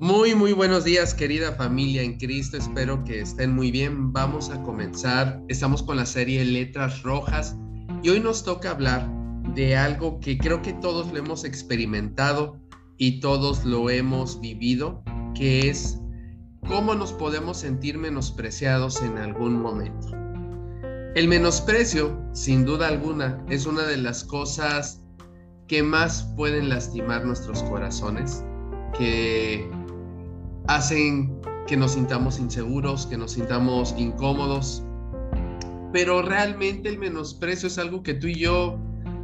Muy, muy buenos días, querida familia en Cristo. Espero que estén muy bien. Vamos a comenzar. Estamos con la serie Letras Rojas y hoy nos toca hablar de algo que creo que todos lo hemos experimentado y todos lo hemos vivido, que es cómo nos podemos sentir menospreciados en algún momento. El menosprecio, sin duda alguna, es una de las cosas que más pueden lastimar nuestros corazones, que hacen que nos sintamos inseguros, que nos sintamos incómodos. Pero realmente el menosprecio es algo que tú y yo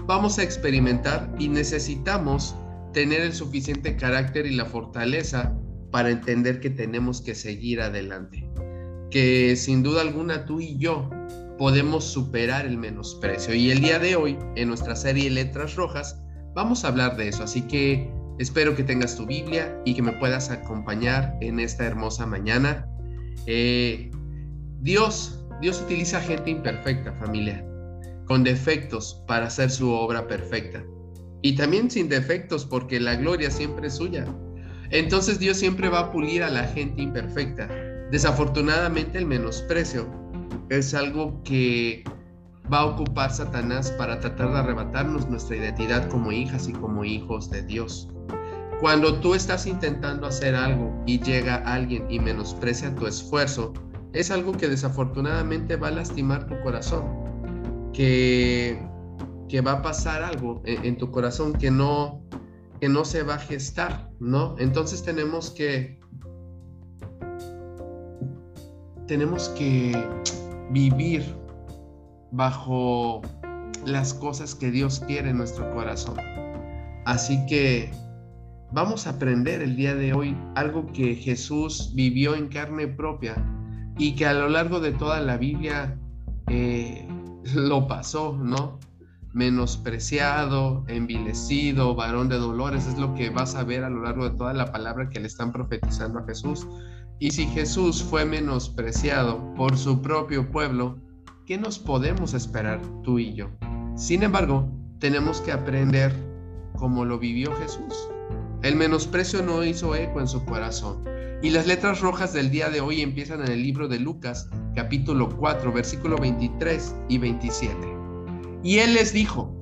vamos a experimentar y necesitamos tener el suficiente carácter y la fortaleza para entender que tenemos que seguir adelante. Que sin duda alguna tú y yo podemos superar el menosprecio. Y el día de hoy, en nuestra serie Letras Rojas, vamos a hablar de eso. Así que Espero que tengas tu Biblia y que me puedas acompañar en esta hermosa mañana. Eh, Dios, Dios utiliza gente imperfecta, familia, con defectos para hacer su obra perfecta. Y también sin defectos porque la gloria siempre es suya. Entonces Dios siempre va a pulir a la gente imperfecta. Desafortunadamente el menosprecio es algo que va a ocupar Satanás para tratar de arrebatarnos nuestra identidad como hijas y como hijos de Dios. Cuando tú estás intentando hacer algo y llega alguien y menosprecia tu esfuerzo, es algo que desafortunadamente va a lastimar tu corazón, que, que va a pasar algo en, tu corazón que no, que no se va a gestar, ¿no? Entonces tenemos que tenemos que vivir bajo las cosas que Dios quiere en nuestro corazón. Así que vamos a aprender el día de hoy algo que Jesús vivió en carne propia y que a lo largo de toda la Biblia eh, lo pasó, ¿no? Menospreciado, envilecido, varón de dolores, es lo que vas a ver a lo largo de toda la palabra que le están profetizando a Jesús. Y si Jesús fue menospreciado por su propio pueblo, ¿qué nos podemos esperar tú y yo? Sin embargo, tenemos que aprender como lo vivió Jesús. El menosprecio no hizo eco en su corazón. Y las letras rojas del día de hoy empiezan en el libro de Lucas, capítulo 4, versículo 23 y 27. Y él les dijo,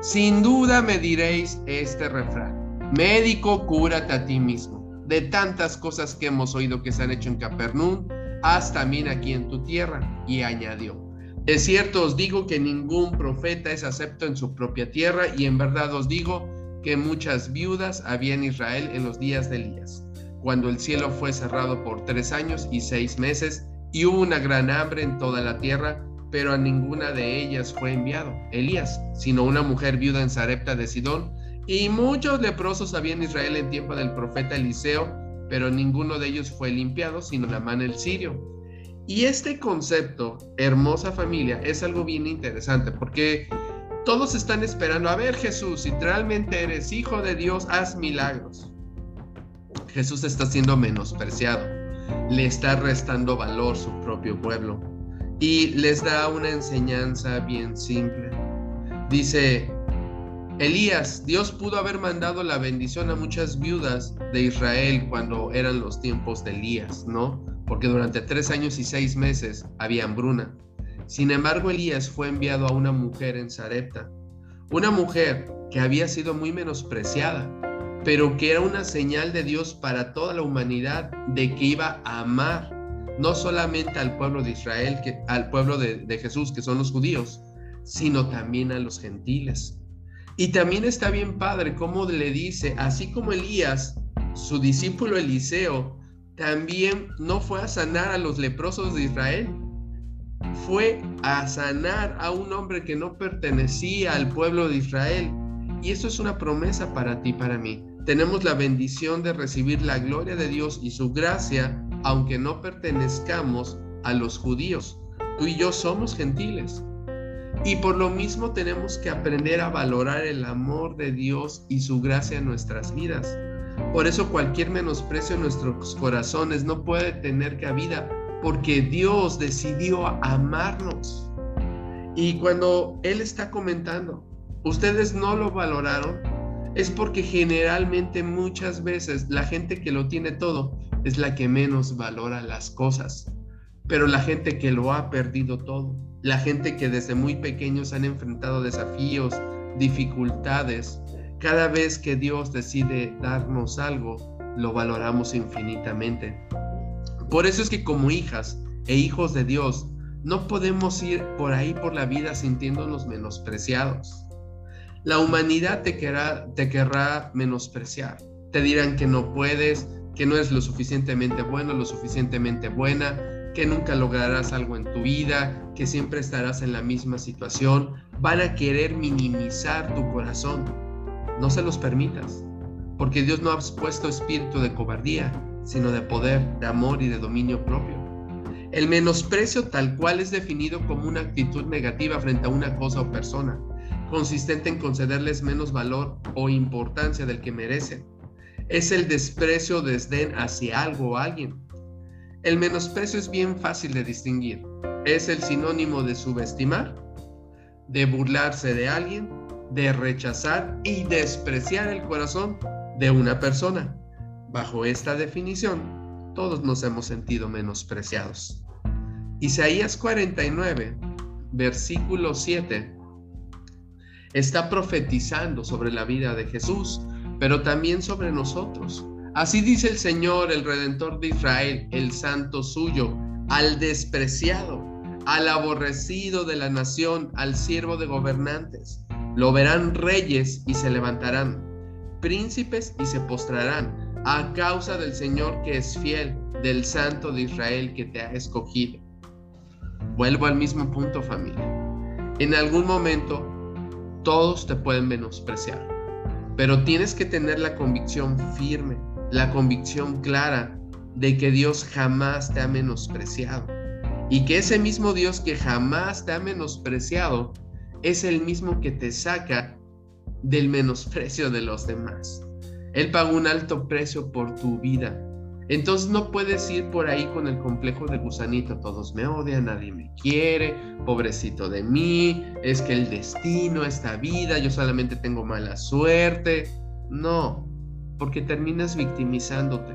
sin duda me diréis este refrán, médico, cúrate a ti mismo. De tantas cosas que hemos oído que se han hecho en Capernaum, haz también aquí en tu tierra. Y añadió, de cierto os digo que ningún profeta es acepto en su propia tierra, y en verdad os digo que muchas viudas había en Israel en los días de Elías, cuando el cielo fue cerrado por tres años y seis meses, y hubo una gran hambre en toda la tierra, pero a ninguna de ellas fue enviado Elías, sino una mujer viuda en Sarepta de Sidón, y muchos leprosos había en Israel en tiempo del profeta Eliseo, pero ninguno de ellos fue limpiado, sino la mano el sirio. Y este concepto, hermosa familia, es algo bien interesante, porque todos están esperando, a ver Jesús, si realmente eres hijo de Dios, haz milagros. Jesús está siendo menospreciado, le está restando valor su propio pueblo y les da una enseñanza bien simple. Dice, Elías, Dios pudo haber mandado la bendición a muchas viudas de Israel cuando eran los tiempos de Elías, ¿no? Porque durante tres años y seis meses había hambruna. Sin embargo, Elías fue enviado a una mujer en Sarepta, una mujer que había sido muy menospreciada, pero que era una señal de Dios para toda la humanidad de que iba a amar no solamente al pueblo de Israel, que, al pueblo de, de Jesús, que son los judíos, sino también a los gentiles. Y también está bien padre cómo le dice, así como Elías, su discípulo Eliseo, también no fue a sanar a los leprosos de Israel, fue a sanar a un hombre que no pertenecía al pueblo de Israel. Y eso es una promesa para ti, para mí. Tenemos la bendición de recibir la gloria de Dios y su gracia, aunque no pertenezcamos a los judíos. Tú y yo somos gentiles. Y por lo mismo tenemos que aprender a valorar el amor de Dios y su gracia en nuestras vidas. Por eso cualquier menosprecio en nuestros corazones no puede tener cabida porque Dios decidió amarnos. Y cuando Él está comentando, ustedes no lo valoraron, es porque generalmente muchas veces la gente que lo tiene todo es la que menos valora las cosas. Pero la gente que lo ha perdido todo, la gente que desde muy pequeños han enfrentado desafíos, dificultades, cada vez que Dios decide darnos algo, lo valoramos infinitamente. Por eso es que como hijas e hijos de Dios, no podemos ir por ahí por la vida sintiéndonos menospreciados. La humanidad te querrá, te querrá menospreciar. Te dirán que no puedes, que no eres lo suficientemente bueno, lo suficientemente buena, que nunca lograrás algo en tu vida, que siempre estarás en la misma situación. Van a querer minimizar tu corazón. No se los permitas, porque Dios no ha puesto espíritu de cobardía, sino de poder, de amor y de dominio propio. El menosprecio tal cual es definido como una actitud negativa frente a una cosa o persona consistente en concederles menos valor o importancia del que merecen. Es el desprecio o desdén hacia algo o alguien. El menosprecio es bien fácil de distinguir. Es el sinónimo de subestimar, de burlarse de alguien, de rechazar y despreciar el corazón de una persona. Bajo esta definición, todos nos hemos sentido menospreciados. Isaías 49, versículo 7 está profetizando sobre la vida de Jesús, pero también sobre nosotros. Así dice el Señor, el Redentor de Israel, el Santo suyo, al despreciado, al aborrecido de la nación, al siervo de gobernantes. Lo verán reyes y se levantarán, príncipes y se postrarán, a causa del Señor que es fiel, del Santo de Israel que te ha escogido. Vuelvo al mismo punto familia. En algún momento todos te pueden menospreciar, pero tienes que tener la convicción firme, la convicción clara de que Dios jamás te ha menospreciado y que ese mismo Dios que jamás te ha menospreciado es el mismo que te saca del menosprecio de los demás. Él pagó un alto precio por tu vida entonces no puedes ir por ahí con el complejo de gusanito, todos me odian, nadie me quiere, pobrecito de mí, es que el destino, esta vida, yo solamente tengo mala suerte. No, porque terminas victimizándote.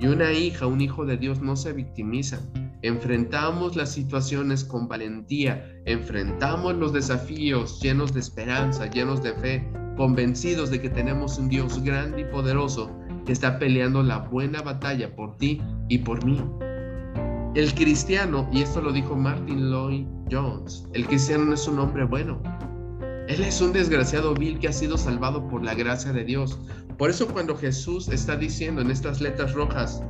Y una hija, un hijo de Dios no se victimiza. Enfrentamos las situaciones con valentía, enfrentamos los desafíos llenos de esperanza, llenos de fe, convencidos de que tenemos un Dios grande y poderoso que está peleando la buena batalla por ti y por mí. El cristiano, y esto lo dijo Martin Lloyd Jones, el cristiano no es un hombre bueno. Él es un desgraciado vil que ha sido salvado por la gracia de Dios. Por eso cuando Jesús está diciendo en estas letras rojas,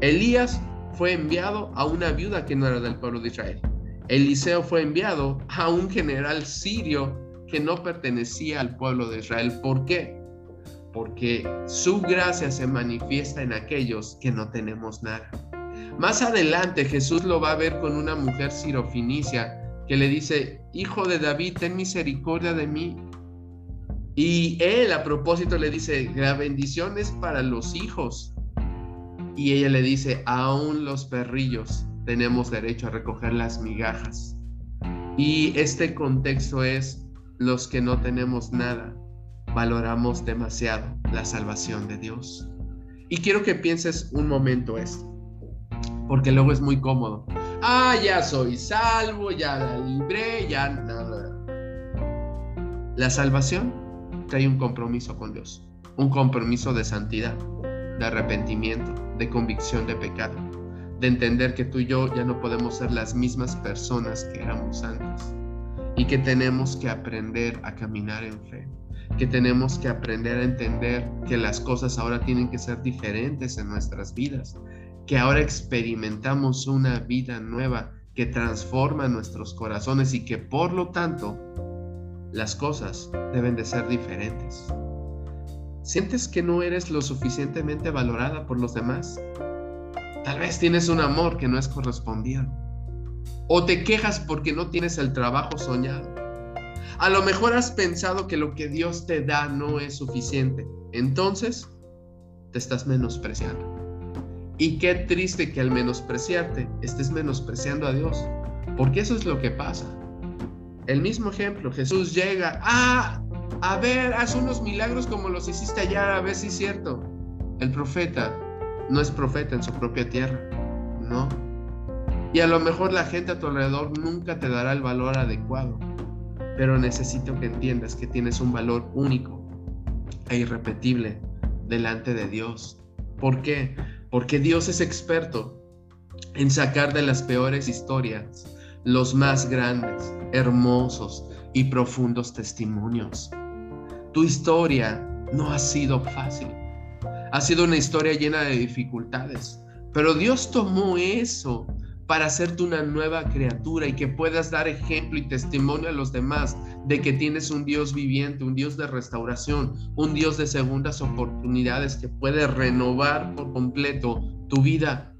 Elías fue enviado a una viuda que no era del pueblo de Israel. Eliseo fue enviado a un general sirio que no pertenecía al pueblo de Israel. ¿Por qué? porque su gracia se manifiesta en aquellos que no tenemos nada. Más adelante Jesús lo va a ver con una mujer sirofinicia que le dice, Hijo de David, ten misericordia de mí. Y él a propósito le dice, la bendición es para los hijos. Y ella le dice, aún los perrillos tenemos derecho a recoger las migajas. Y este contexto es los que no tenemos nada valoramos demasiado la salvación de Dios. Y quiero que pienses un momento esto, porque luego es muy cómodo. Ah, ya soy salvo, ya la libré, ya nada. La salvación trae un compromiso con Dios, un compromiso de santidad, de arrepentimiento, de convicción de pecado, de entender que tú y yo ya no podemos ser las mismas personas que éramos antes y que tenemos que aprender a caminar en fe que tenemos que aprender a entender que las cosas ahora tienen que ser diferentes en nuestras vidas, que ahora experimentamos una vida nueva que transforma nuestros corazones y que por lo tanto las cosas deben de ser diferentes. ¿Sientes que no eres lo suficientemente valorada por los demás? Tal vez tienes un amor que no es correspondido. O te quejas porque no tienes el trabajo soñado a lo mejor has pensado que lo que Dios te da no es suficiente. Entonces, te estás menospreciando. Y qué triste que al menospreciarte estés menospreciando a Dios. Porque eso es lo que pasa. El mismo ejemplo, Jesús llega, ah, A ver, haz unos milagros como los hiciste allá, a ver si es cierto. El profeta no es profeta en su propia tierra, ¿no? Y a lo mejor la gente a tu alrededor nunca te dará el valor adecuado, pero necesito que entiendas que tienes un valor único e irrepetible delante de Dios. ¿Por qué? Porque Dios es experto en sacar de las peores historias los más grandes, hermosos y profundos testimonios. Tu historia no ha sido fácil. Ha sido una historia llena de dificultades, pero Dios tomó eso para hacerte una nueva criatura y que puedas dar ejemplo y testimonio a los demás de que tienes un Dios viviente, un Dios de restauración, un Dios de segundas oportunidades que puede renovar por completo tu vida.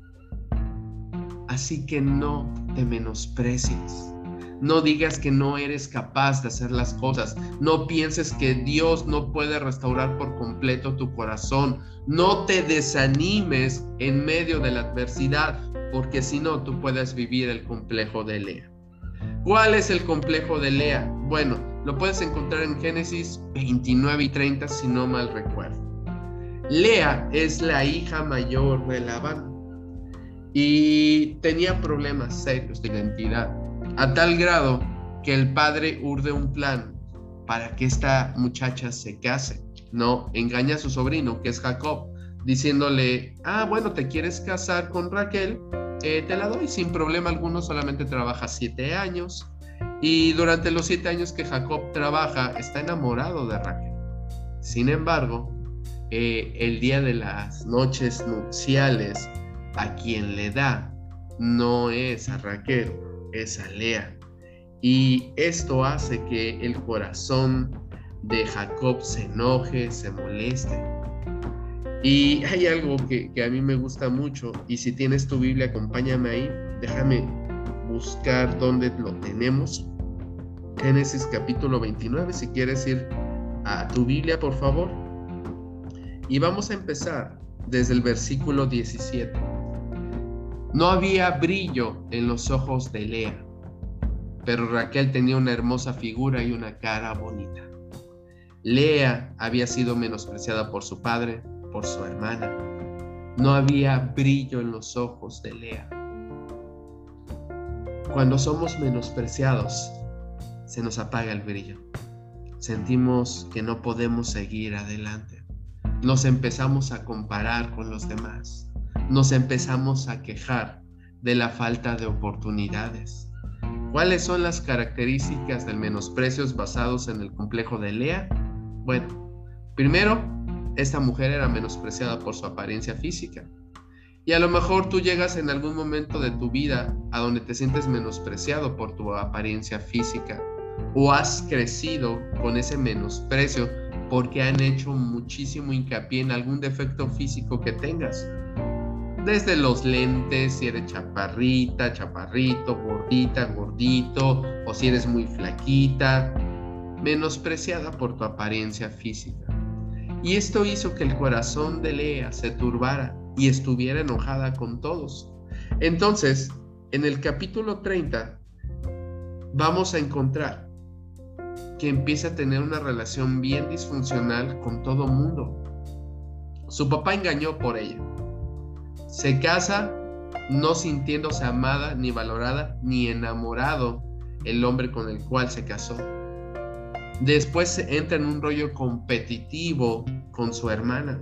Así que no te menosprecies. No digas que no eres capaz de hacer las cosas. No pienses que Dios no puede restaurar por completo tu corazón. No te desanimes en medio de la adversidad, porque si no, tú puedes vivir el complejo de Lea. ¿Cuál es el complejo de Lea? Bueno, lo puedes encontrar en Génesis 29 y 30, si no mal recuerdo. Lea es la hija mayor de Labán y tenía problemas serios de identidad a tal grado que el padre urde un plan para que esta muchacha se case, ¿no? Engaña a su sobrino, que es Jacob, diciéndole, ah, bueno, te quieres casar con Raquel, eh, te la doy sin problema alguno, solamente trabaja siete años. Y durante los siete años que Jacob trabaja, está enamorado de Raquel. Sin embargo, eh, el día de las noches nupciales, a quien le da no es a Raquel, esa Lea. Y esto hace que el corazón de Jacob se enoje, se moleste. Y hay algo que, a mí me gusta mucho, y si tienes tu Biblia, acompáñame ahí, déjame buscar dónde lo tenemos. Génesis capítulo 29, si quieres ir a tu Biblia, por favor. Y vamos a empezar desde el versículo 17. No había brillo en los ojos de Lea, pero Raquel tenía una hermosa figura y una cara bonita. Lea había sido menospreciada por su padre, por su hermana. No había brillo en los ojos de Lea. Cuando somos menospreciados, se nos apaga el brillo. Sentimos que no podemos seguir adelante. Nos empezamos a comparar con los demás nos empezamos a quejar de la falta de oportunidades. ¿Cuáles son las características del menosprecio basados en el complejo de Lea? Bueno, primero, esta mujer era menospreciada por su apariencia física. Y a lo mejor tú llegas en algún momento de tu vida a donde te sientes menospreciado por tu apariencia física o has crecido con ese menosprecio porque han hecho muchísimo hincapié en algún defecto físico que tengas desde los lentes, si eres chaparrita, chaparrito, gordita, gordito, o si eres muy flaquita, menospreciada por tu apariencia física. Y esto hizo que el corazón de Lea se turbara y estuviera enojada con todos. Entonces, en el capítulo 30, vamos a encontrar que empieza a tener una relación bien disfuncional con todo mundo. Su papá engañó por ella se casa no sintiéndose amada, ni valorada, ni enamorado el hombre con el cual se casó. Después entra en un rollo competitivo con su hermana.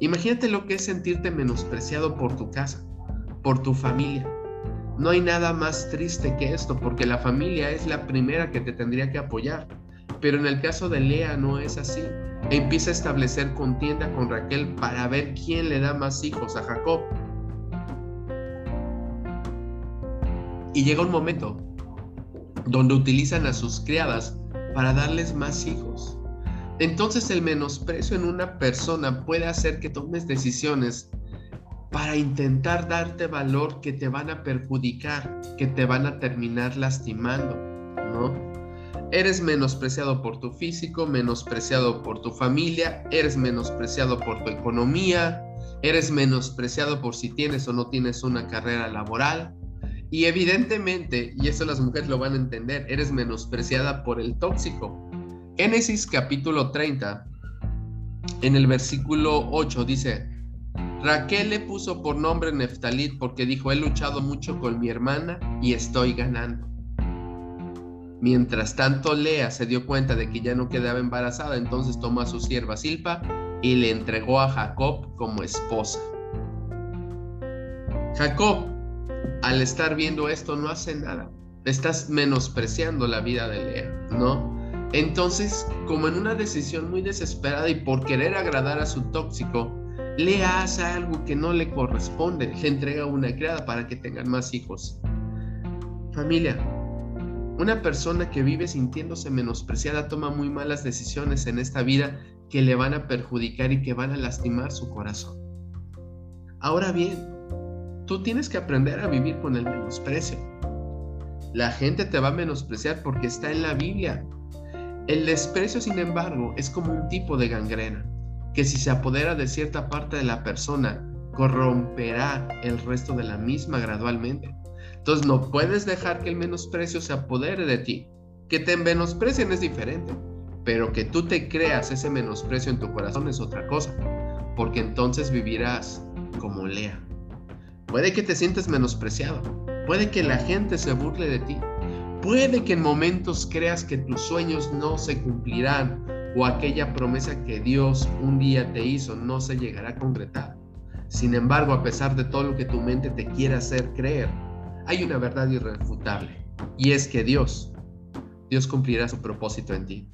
Imagínate lo que es sentirte menospreciado por tu casa, por tu familia. No hay nada más triste que esto, porque la familia es la primera que te tendría que apoyar. Pero en el caso de Lea no es así empieza a establecer contienda con Raquel para ver quién le da más hijos a Jacob. Y llega un momento donde utilizan a sus criadas para darles más hijos. Entonces el menosprecio en una persona puede hacer que tomes decisiones para intentar darte valor que te van a perjudicar, que te van a terminar lastimando, ¿no? Eres menospreciado por tu físico, menospreciado por tu familia, eres menospreciado por tu economía, eres menospreciado por si tienes o no tienes una carrera laboral. Y evidentemente, y eso las mujeres lo van a entender, eres menospreciada por el tóxico. Génesis capítulo 30, en el versículo 8 dice, Raquel le puso por nombre Neftalit porque dijo, he luchado mucho con mi hermana y estoy ganando. Mientras tanto, Lea se dio cuenta de que ya no quedaba embarazada, entonces tomó a su sierva Silpa y le entregó a Jacob como esposa. Jacob, al estar viendo esto, no hace nada. Estás menospreciando la vida de Lea, ¿no? Entonces, como en una decisión muy desesperada y por querer agradar a su tóxico, Lea hace algo que no le corresponde, le entrega una criada para que tengan más hijos. Familia, una persona que vive sintiéndose menospreciada toma muy malas decisiones en esta vida que le van a perjudicar y que van a lastimar su corazón. Ahora bien, tú tienes que aprender a vivir con el menosprecio. La gente te va a menospreciar porque está en la Biblia. El desprecio, sin embargo, es como un tipo de gangrena, que si se apodera de cierta parte de la persona, corromperá el resto de la misma gradualmente. Entonces no puedes dejar que el menosprecio se apodere de ti. Que te menosprecien es diferente, pero que tú te creas ese menosprecio en tu corazón es otra cosa, porque entonces vivirás como Lea. Puede que te sientes menospreciado, puede que la gente se burle de ti, Puede que en momentos creas que tus sueños no se cumplirán o aquella promesa que Dios un día te hizo no se llegará a concretar. Sin embargo, a pesar de todo lo que tu mente te quiera hacer creer, hay una verdad irrefutable y es que Dios, Dios cumplirá su propósito en ti.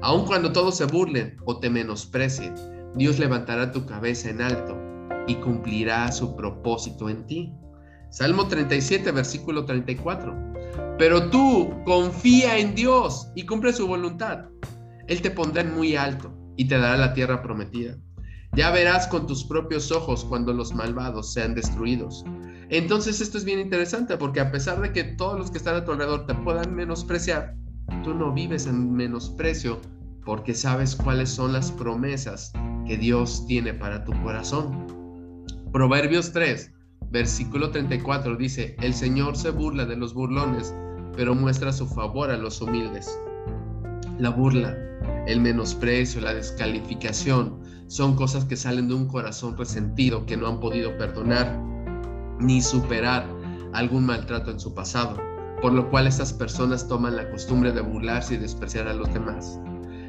Aun cuando todos se burlen o te menosprecien, Dios levantará tu cabeza en alto y cumplirá su propósito en ti. Salmo 37, versículo 34. Pero tú confía en Dios y cumple su voluntad. Él te pondrá en muy alto y te dará la tierra prometida. Ya verás con tus propios ojos cuando los malvados sean destruidos. Entonces esto es bien interesante porque a pesar de que todos los que están a tu alrededor te puedan menospreciar, tú no vives en menosprecio porque sabes cuáles son las promesas que Dios tiene para tu corazón. Proverbios 3, versículo 34 dice, el Señor se burla de los burlones pero muestra su favor a los humildes. La burla, el menosprecio, la descalificación son cosas que salen de un corazón resentido que no han podido perdonar ni superar algún maltrato en su pasado, por lo cual estas personas toman la costumbre de burlarse y despreciar a los demás.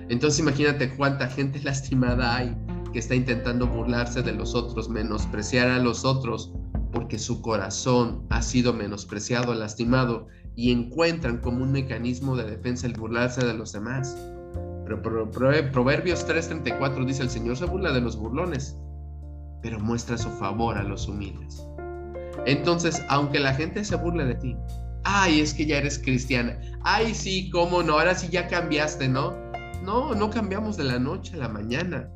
Entonces imagínate cuánta gente lastimada hay que está intentando burlarse de los otros, menospreciar a los otros, porque su corazón ha sido menospreciado, lastimado y encuentran como un mecanismo de defensa el burlarse de los demás. Pero Proverbios 3:34 dice, el Señor se burla de los burlones, pero muestra su favor a los humildes. Entonces, aunque la gente se burle de ti, ay, es que ya eres cristiana, ay, sí, cómo no, ahora sí ya cambiaste, ¿no? No, no cambiamos de la noche a la mañana.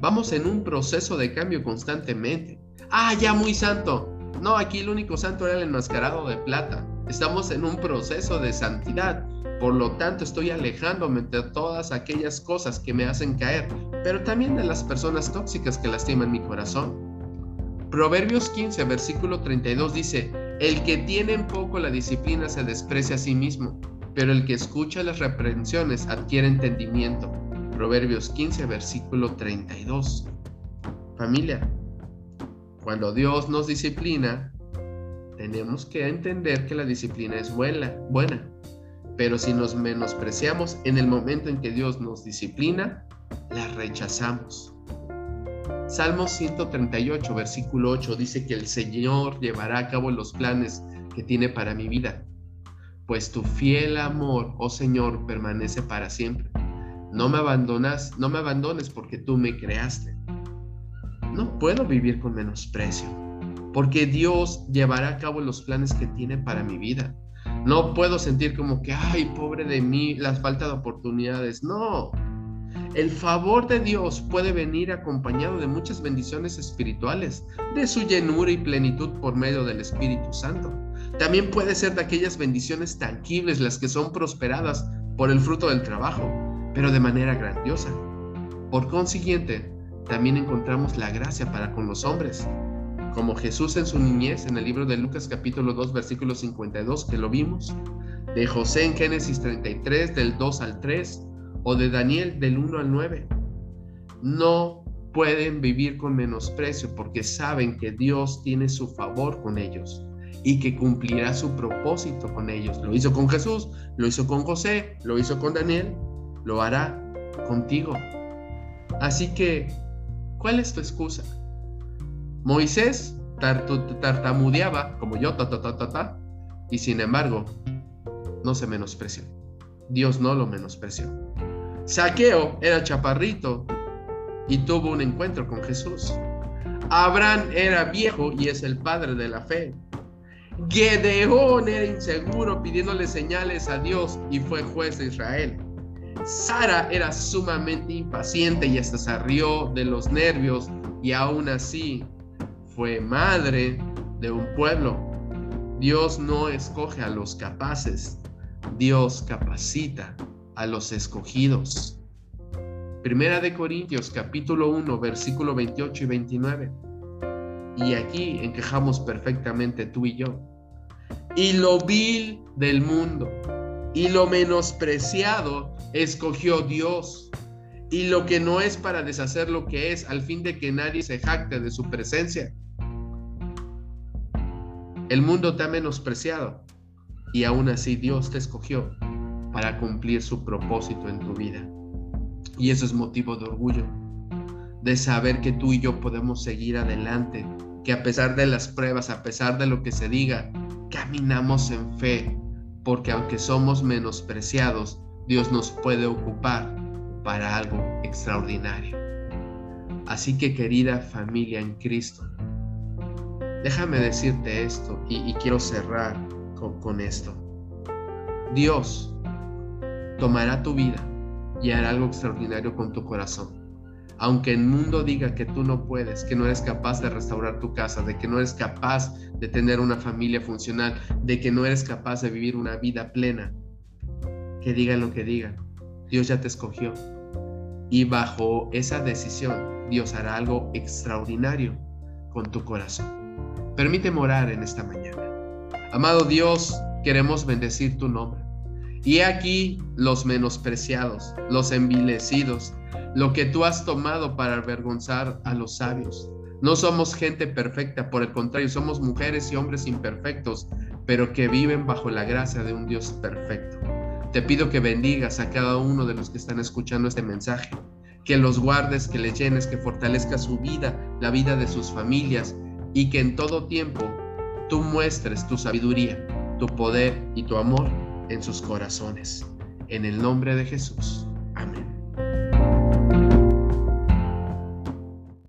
Vamos en un proceso de cambio constantemente. Ah, ya muy santo. No, aquí el único santo era el enmascarado de plata. Estamos en un proceso de santidad. Por lo tanto, estoy alejándome de todas aquellas cosas que me hacen caer, pero también de las personas tóxicas que lastiman mi corazón. Proverbios 15, versículo 32 dice, el que tiene en poco la disciplina se desprecia a sí mismo, pero el que escucha las reprensiones adquiere entendimiento. Proverbios 15, versículo 32. Familia, cuando Dios nos disciplina, tenemos que entender que la disciplina es buena, buena. Pero si nos menospreciamos en el momento en que Dios nos disciplina, la rechazamos. Salmo 138, versículo 8 dice que el Señor llevará a cabo los planes que tiene para mi vida. Pues tu fiel amor, oh Señor, permanece para siempre. No me abandonas, no me abandones porque tú me creaste. No puedo vivir con menosprecio porque Dios llevará a cabo los planes que tiene para mi vida. No puedo sentir como que, ay, pobre de mí, las falta de oportunidades. No, el favor de Dios puede venir acompañado de muchas bendiciones espirituales, de su llenura y plenitud por medio del Espíritu Santo. También puede ser de aquellas bendiciones tangibles, las que son prosperadas por el fruto del trabajo, pero de manera grandiosa. Por consiguiente, también encontramos la gracia para con los hombres, como Jesús en su niñez en el libro de Lucas capítulo 2 versículo 52 que lo vimos, de José en Génesis 33 del 2 al 3, o de Daniel del 1 al 9. No pueden vivir con menosprecio porque saben que Dios tiene su favor con ellos y que cumplirá su propósito con ellos. Lo hizo con Jesús, lo hizo con José, lo hizo con Daniel, lo hará contigo. Así que, ¿cuál es tu excusa? Moisés tartamudeaba como yo, ta, ta, ta, ta, y sin embargo, no se menospreció. Dios no lo menospreció. Saqueo era chaparrito y tuvo un encuentro con Jesús. Abraham era viejo y es el padre de la fe. Gedeón era inseguro pidiéndole señales a Dios y fue juez de Israel. Sara era sumamente impaciente y hasta se rió de los nervios y aún así fue madre de un pueblo. Dios no escoge a los capaces, Dios capacita a los escogidos. Primera de Corintios capítulo 1 versículo 28 y 29. Y aquí encajamos perfectamente tú y yo. Y lo vil del mundo y lo menospreciado escogió Dios. Y lo que no es para deshacer lo que es, al fin de que nadie se jacte de su presencia. El mundo te ha menospreciado y aún así Dios te escogió para cumplir su propósito en tu vida. Y eso es motivo de orgullo, de saber que tú y yo podemos seguir adelante, que a pesar de las pruebas, a pesar de lo que se diga, caminamos en fe, porque aunque somos menospreciados, Dios nos puede ocupar para algo extraordinario. Así que querida familia en Cristo, déjame decirte esto y, quiero cerrar con esto. Dios tomará tu vida y hará algo extraordinario con tu corazón. Aunque el mundo diga que tú no puedes, que no eres capaz de restaurar tu casa, de que no eres capaz de tener una familia funcional, de que no eres capaz de vivir una vida plena, que digan lo que digan, Dios ya te escogió. Y bajo esa decisión, Dios hará algo extraordinario con tu corazón. Permíteme orar en esta mañana. Amado Dios, queremos bendecir tu nombre. Y aquí los menospreciados, los envilecidos, lo que tú has tomado para avergonzar a los sabios. No somos gente perfecta, por el contrario, somos mujeres y hombres imperfectos, pero que viven bajo la gracia de un Dios perfecto. Te pido que bendigas a cada uno de los que están escuchando este mensaje, que los guardes, que les llenes, que fortalezcas su vida, la vida de sus familias y que en todo tiempo tú muestres tu sabiduría, tu poder y tu amor en sus corazones. En el nombre de Jesús. Amén.